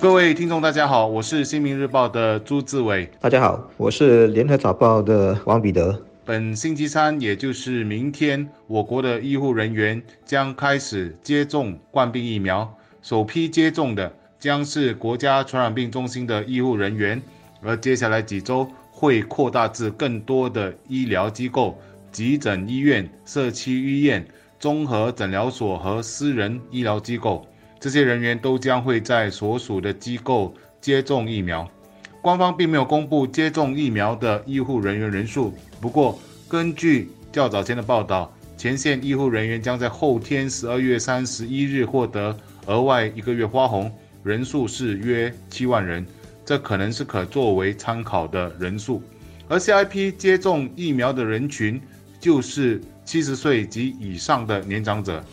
各位听众，大家好，我是新民日报的朱志伟。大家好，我是联合早报的王彼得。本星期三，也就是明天，我国的医护人员将开始接种冠病疫苗。首批接种的将是国家传染病中心的医护人员，而接下来几周会扩大至更多的医疗机构、急诊医院、社区医院、综合诊疗所和私人医疗机构。这些人员都将会在所属的机构接种疫苗。官方并没有公布接种疫苗的医护人员人数，不过根据较早前的报道，前线医护人员将在后天十二月三十一日获得额外一个月花红，人数是约七万人，这可能是可作为参考的人数。而 CIP 接种疫苗的人群就是七十岁及以上的年长者。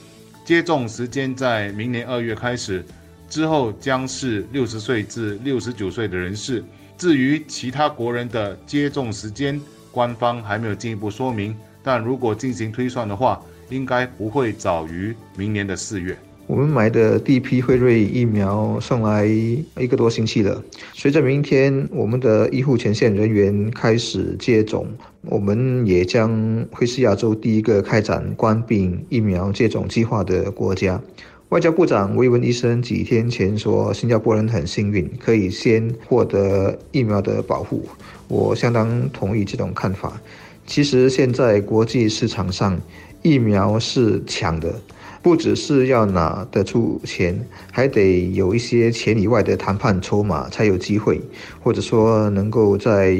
接种时间在明年二月开始，之后将是六十岁至六十九岁的人士。至于其他国人的接种时间，官方还没有进一步说明。但如果进行推算的话，应该不会早于明年的四月。我们买的第一批辉瑞疫苗送来一个多星期了。随着明天我们的医护前线人员开始接种，我们也将会是亚洲第一个开展冠病疫苗接种计划的国家。外交部长维文医生几天前说，新加坡人很幸运，可以先获得疫苗的保护。我相当同意这种看法。其实现在国际市场上疫苗是抢的。不只是要拿得出钱，还得有一些钱以外的谈判筹码才有机会，或者说能够在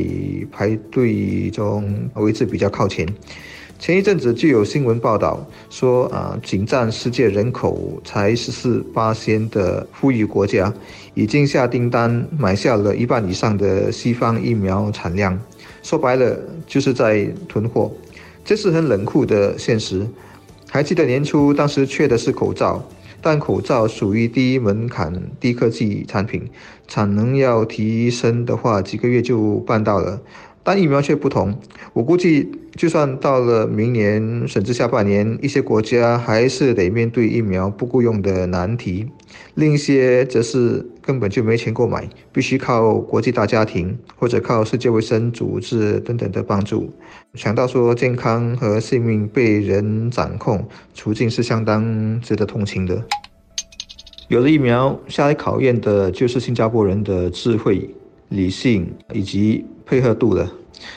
排队中位置比较靠前。前一阵子就有新闻报道说，啊，仅占世界人口才十四八仙的富裕国家，已经下订单买下了一半以上的西方疫苗产量。说白了，就是在囤货，这是很冷酷的现实。还记得年初当时缺的是口罩，但口罩属于低门槛、低科技产品，产能要提升的话，几个月就办到了。但疫苗却不同，我估计就算到了明年甚至下半年，一些国家还是得面对疫苗不够用的难题。另一些则是根本就没钱购买，必须靠国际大家庭或者靠世界卫生组织等等的帮助。想到说健康和性命被人掌控，处境是相当值得同情的。有了疫苗，下来考验的就是新加坡人的智慧、理性以及配合度了。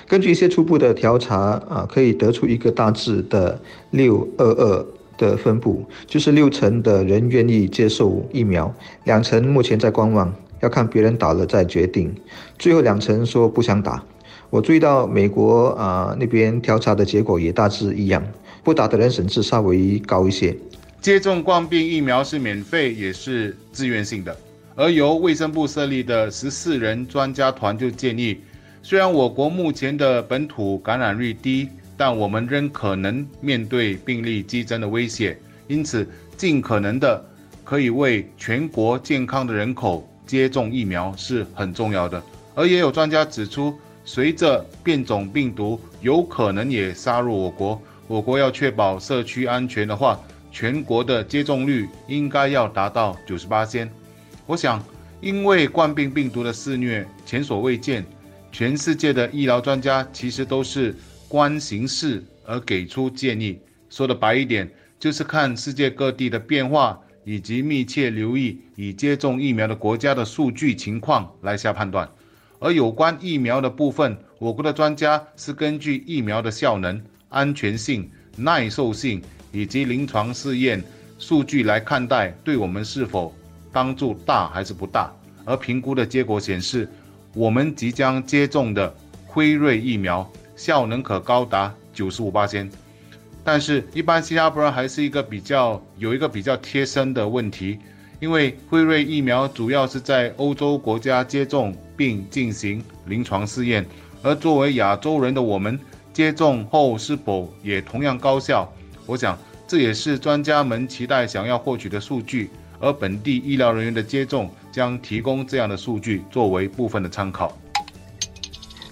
根据一些初步的调查啊，可以得出一个大致的六二二。的分布就是六成的人愿意接受疫苗，两成目前在观望，要看别人打了再决定。最后两成说不想打。我注意到美国啊那边调查的结果也大致一样，不打的人甚至稍微高一些。接种冠病疫苗是免费也是自愿性的，而由卫生部设立的十四人专家团就建议，虽然我国目前的本土感染率低。但我们仍可能面对病例激增的威胁，因此尽可能的可以为全国健康的人口接种疫苗是很重要的。而也有专家指出，随着变种病毒有可能也杀入我国，我国要确保社区安全的话，全国的接种率应该要达到九十八先。我想，因为冠病病毒的肆虐前所未见，全世界的医疗专家其实都是。观形势而给出建议，说的白一点，就是看世界各地的变化，以及密切留意已接种疫苗的国家的数据情况来下判断。而有关疫苗的部分，我国的专家是根据疫苗的效能、安全性、耐受性以及临床试验数据来看待，对我们是否帮助大还是不大。而评估的结果显示，我们即将接种的辉瑞疫苗。效能可高达九十五八千，但是，一般新加坡人还是一个比较有一个比较贴身的问题，因为辉瑞疫苗主要是在欧洲国家接种并进行临床试验，而作为亚洲人的我们，接种后是否也同样高效？我想这也是专家们期待想要获取的数据，而本地医疗人员的接种将提供这样的数据作为部分的参考。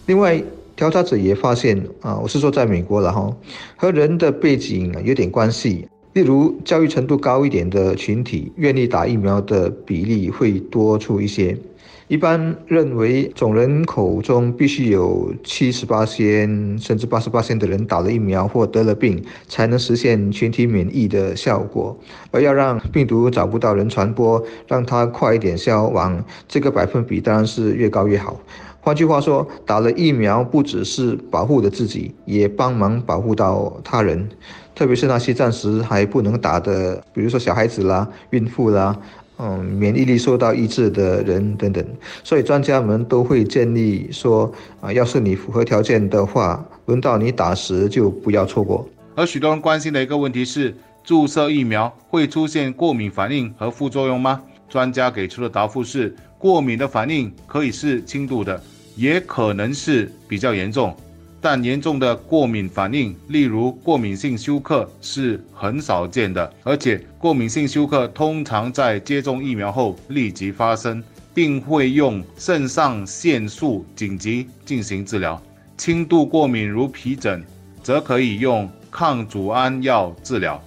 另外。调查者也发现，啊，我是说在美国了哈，和人的背景有点关系。例如，教育程度高一点的群体，愿意打疫苗的比例会多出一些。一般认为，总人口中必须有七十八先甚至八十八先的人打了疫苗或得了病，才能实现群体免疫的效果。而要让病毒找不到人传播，让它快一点消亡，这个百分比当然是越高越好。换句话说，打了疫苗不只是保护了自己，也帮忙保护到他人，特别是那些暂时还不能打的，比如说小孩子啦、孕妇啦。嗯，免疫力受到抑制的人等等，所以专家们都会建议说，啊，要是你符合条件的话，轮到你打时就不要错过。而许多人关心的一个问题是，注射疫苗会出现过敏反应和副作用吗？专家给出的答复是，过敏的反应可以是轻度的，也可能是比较严重。但严重的过敏反应，例如过敏性休克，是很少见的。而且，过敏性休克通常在接种疫苗后立即发生，并会用肾上腺素紧急进行治疗。轻度过敏如皮疹，则可以用抗组胺药治疗。